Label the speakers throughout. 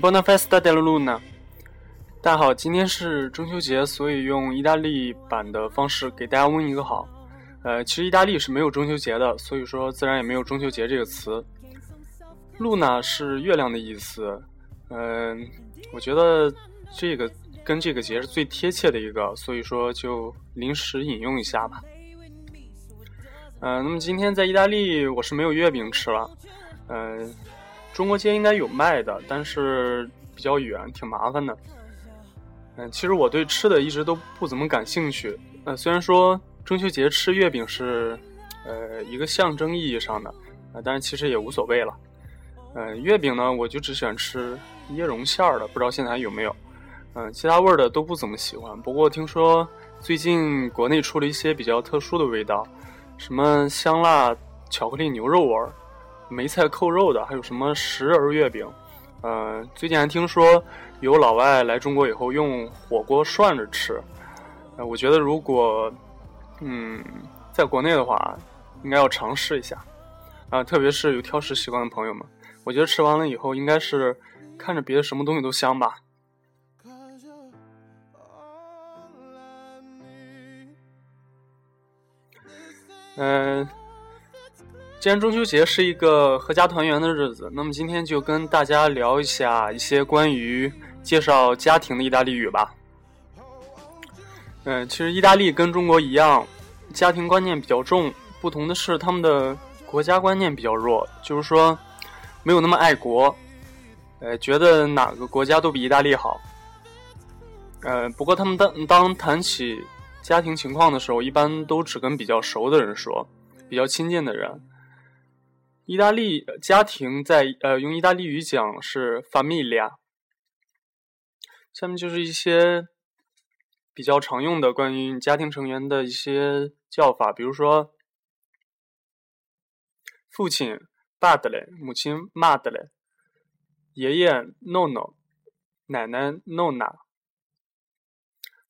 Speaker 1: Buona festa della luna。大家好，今天是中秋节，所以用意大利版的方式给大家问一个好。呃，其实意大利是没有中秋节的，所以说自然也没有中秋节这个词。luna 是月亮的意思，嗯、我觉得这个跟这个节是最贴切的一个，所以说就临时引用一下吧。嗯、那么今天在意大利我是没有月饼吃了，嗯、中国街应该有卖的，但是比较远，挺麻烦的。嗯，其实我对吃的一直都不怎么感兴趣。呃，虽然说中秋节吃月饼是，呃，一个象征意义上的，呃，但是其实也无所谓了。呃，月饼呢，我就只喜欢吃椰蓉馅儿的，不知道现在还有没有。嗯、其他味儿的都不怎么喜欢。不过听说最近国内出了一些比较特殊的味道，什么香辣巧克力牛肉味儿、梅菜扣肉的，还有什么十仁月饼。呃，最近还听说有老外来中国以后用火锅涮着吃。呃，我觉得如果嗯在国内的话，应该要尝试一下啊、特别是有挑食习惯的朋友们，我觉得吃完了以后应该是看着别的什么东西都香吧。嗯既然中秋节是一个合家团圆的日子，那么今天就跟大家聊一下一些关于介绍家庭的意大利语吧。嗯、其实意大利跟中国一样，家庭观念比较重，不同的是他们的国家观念比较弱，就是说没有那么爱国，呃，觉得哪个国家都比意大利好。呃，不过他们当当谈起家庭情况的时候，一般都只跟比较熟的人说，比较亲近的人。意大利家庭在呃用意大利语讲是 familia。下面就是一些比较常用的关于家庭成员的一些叫法，比如说父亲 padre，母亲 madre，爷爷 nono，奶奶 nonna。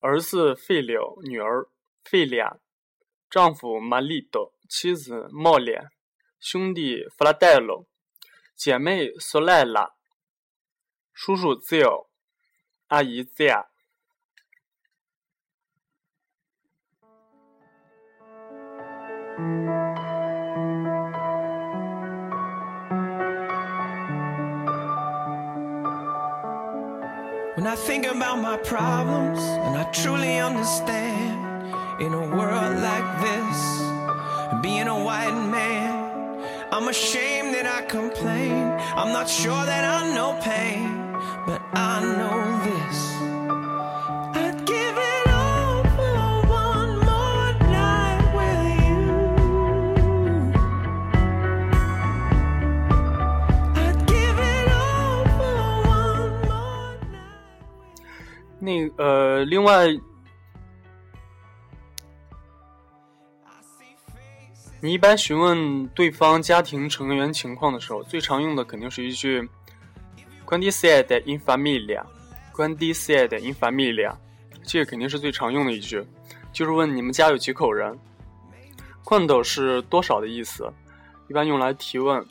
Speaker 1: 儿子 figlio，女儿 figlia，丈夫 marito，妻子 moglie，兄弟 fratello，姐妹 sorella，叔叔 zio，阿姨 zia。
Speaker 2: When I think about my problems and I truly understand in a world I'm ashamed that I complain. I'm not sure that I know pain, but I know this. I'd give it all for one more night with you. I'd give it all for one more night.
Speaker 1: 那呃，另外， 你一般询问对方家庭成员情况的时候，最常用的肯定是一句 “Quanti siete in famiglia”，“Quanti siete in famiglia”，这个肯定是最常用的一句，就是问你们家有几口人。“Quanto” 是多少的意思，一般用来提问。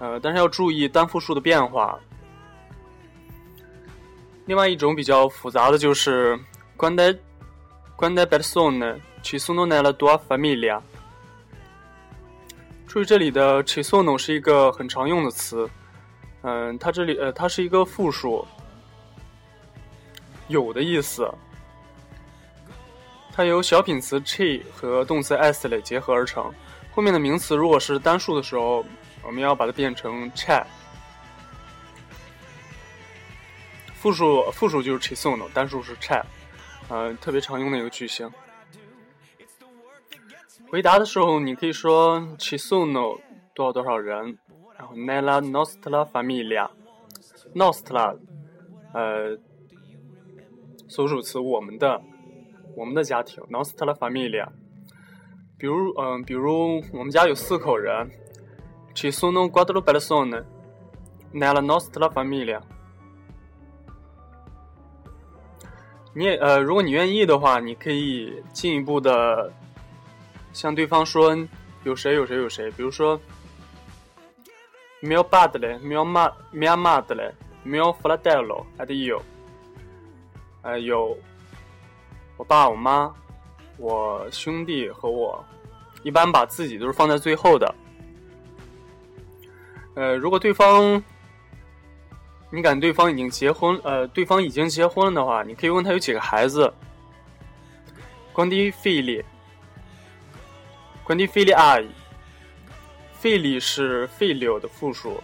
Speaker 1: 呃，但是要注意单复数的变化。另外一种比较复杂的就是 “Quante quante persone ci sono nella tua famiglia”。注意这里的 c h i s o n o 是一个很常用的词，嗯，它这里呃它是一个复数，有的意思。它由小品词 ci 和动词 essere 结合而成，后面的名词如果是单数的时候，我们要把它变成 c'è。复数复数就是 c h i s o n o 单数是 c'è。呃，特别常用的一个句型。回答的时候，你可以说 “ci sono” 多少多少人，然后 “nella nostra famiglia”，“nostra” 呃，所属词我们的，我们的家庭，“nostra famiglia”。比如，嗯，比如我们家有四口人，“ci sono quattro persone nella nostra famiglia”。你也呃，如果你愿意的话，你可以进一步的。向对方说有谁有谁有谁，比如说，mio padre, mio ma, mia madre, mio fratello ed io。呃，有我爸、我妈、我兄弟和我。一般把自己都是放在最后的。呃，如果对方，你感觉对方已经结婚，呃，对方已经结婚了的话，你可以问他有几个孩子。Quanti Fili feli 阿姨，fili 是 filo 的复数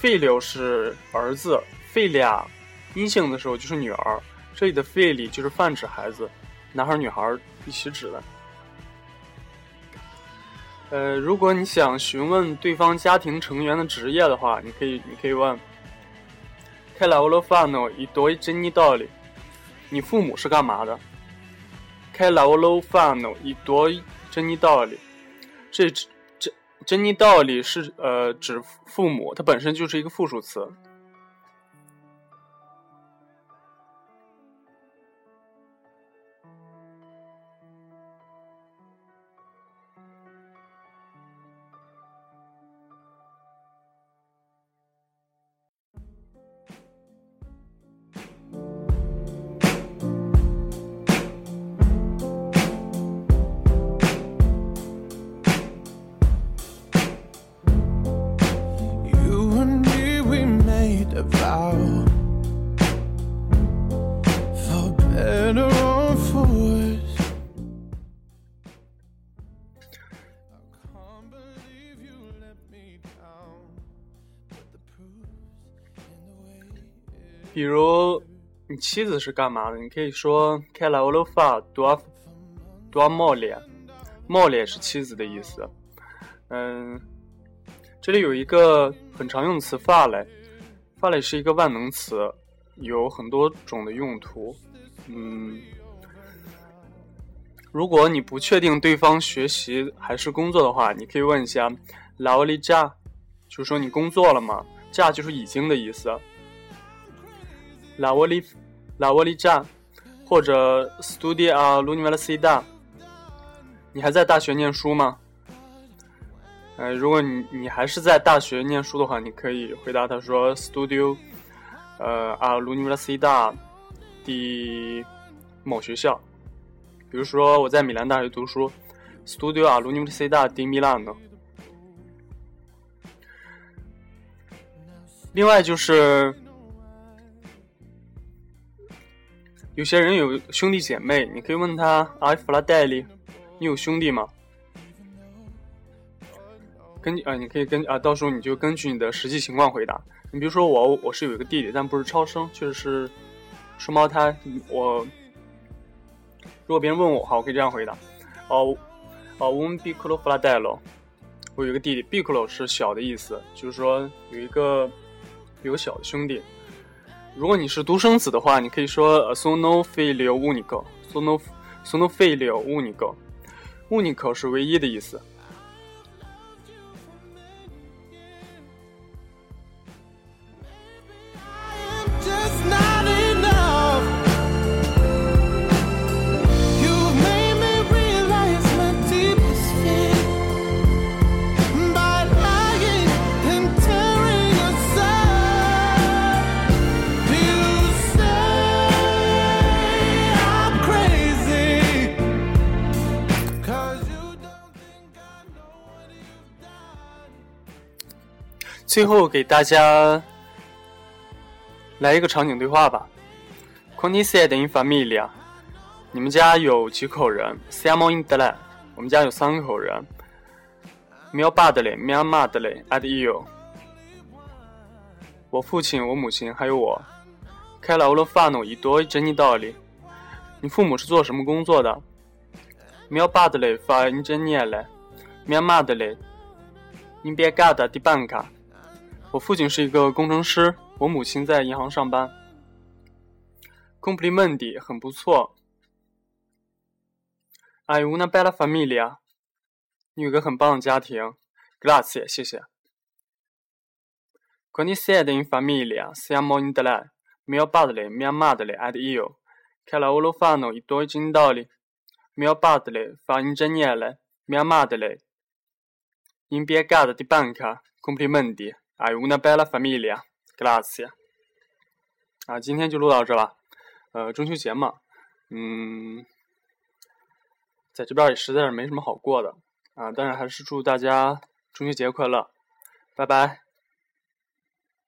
Speaker 1: ，filo 是儿子，fili 啊，阴性的时候就是女儿。这里的 fili 就是泛指孩子，男孩女孩一起指的。呃，如果你想询问对方家庭成员的职业的话，你可以，你可以问，Kila vlofano idoi Jenny dole，你父母是干嘛的？开劳喽饭呢？一多珍妮道理，这这珍妮道理是呃指父母，它本身就是一个复数词。比如，你妻子是干嘛的？你可以说 “che lavoro fa tua tua moglie”，moglie 是妻子的意思。嗯，这里有一个很常用词 “fare”，“fare” 是一个万能词，有很多种的用途。嗯，如果你不确定对方学习还是工作的话，你可以问一下 “la olija”，就是说你工作了吗？“ja” 就是已经的意思。拉沃里，拉沃里站，或者 studia l'università。你还在大学念书吗？呃，如果你你还是在大学念书的话，你可以回答他说 studio，呃啊 l'università 的某学校。比如说我在米兰大学读书，studio all'università di Milano。另外就是。有些人有兄弟姐妹，你可以问他：“I f l a d a l y 你有兄弟吗？”根据啊，你可以根啊，到时候你就根据你的实际情况回答。你比如说我，我是有一个弟弟，但不是超生，确实是双胞胎。我如果别人问我话，我可以这样回答：“哦哦，我们 Biclo f l a d a l o 我有一个弟弟，Biclo 是小的意思，就是说有一个有个小的兄弟。”如果你是独生子的话，你可以说 “sono figlio unico”，“sono sono figlio unico”，“unico” 是唯一的意思。最后给大家来一个场景对话吧。Quanti siete in famiglia？你们家有几口人？Siamo in tre。我们家有三口人。Mio padre, mia madre ed io。我父亲、我母亲还有我。Che lavoro fanno i tuoi genitori？你父母是做什么工作的？Mio padre fa ingegnere, mia madre impiegata di banca。我父亲是一个工程师，我母亲在银行上班。Complimenti，很不错。Hai una bella famiglia，你有个很棒的家庭。Grazie，谢谢。Quando siete in famiglia, siamo in tre, mio padre, mia madre ed io. Che lavoro fanno i tuoi genitori? Mio padre fa ingegnere, mia madre impiegata di banca. Complimenti, hai una bella familia. Grazie. 啊，今天就录到这了。呃，中秋节嘛，嗯，在这边也实在是没什么好过的啊，但是还是祝大家中秋节快乐，拜拜。